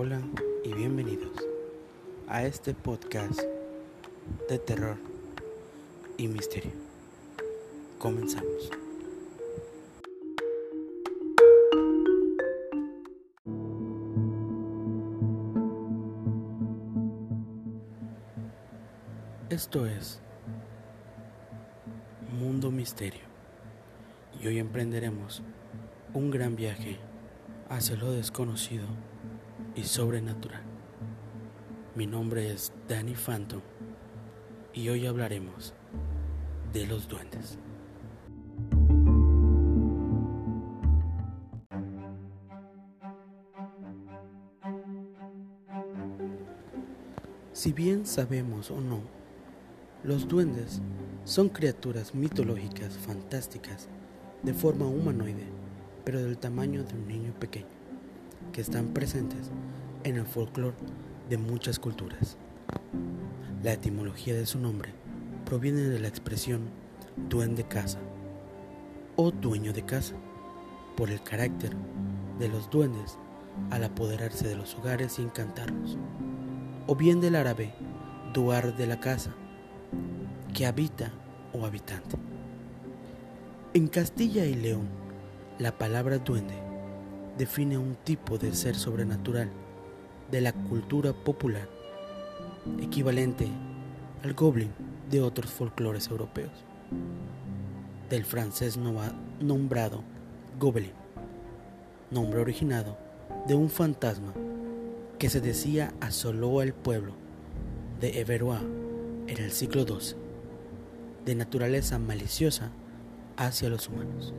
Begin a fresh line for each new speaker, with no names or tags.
Hola y bienvenidos a este podcast de terror y misterio. Comenzamos. Esto es Mundo Misterio y hoy emprenderemos un gran viaje hacia lo desconocido y sobrenatural. Mi nombre es Danny Phantom y hoy hablaremos de los duendes. Si bien sabemos o no, los duendes son criaturas mitológicas fantásticas de forma humanoide, pero del tamaño de un niño pequeño, que están presentes en el folclore de muchas culturas. La etimología de su nombre proviene de la expresión duende casa o dueño de casa, por el carácter de los duendes al apoderarse de los hogares y encantarlos, o bien del árabe duar de la casa, que habita o habitante. En Castilla y León, la palabra duende define un tipo de ser sobrenatural de la cultura popular, equivalente al goblin de otros folclores europeos, del francés nombrado goblin, nombre originado de un fantasma que se decía asoló al pueblo de Everois en el siglo XII, de naturaleza maliciosa hacia los humanos.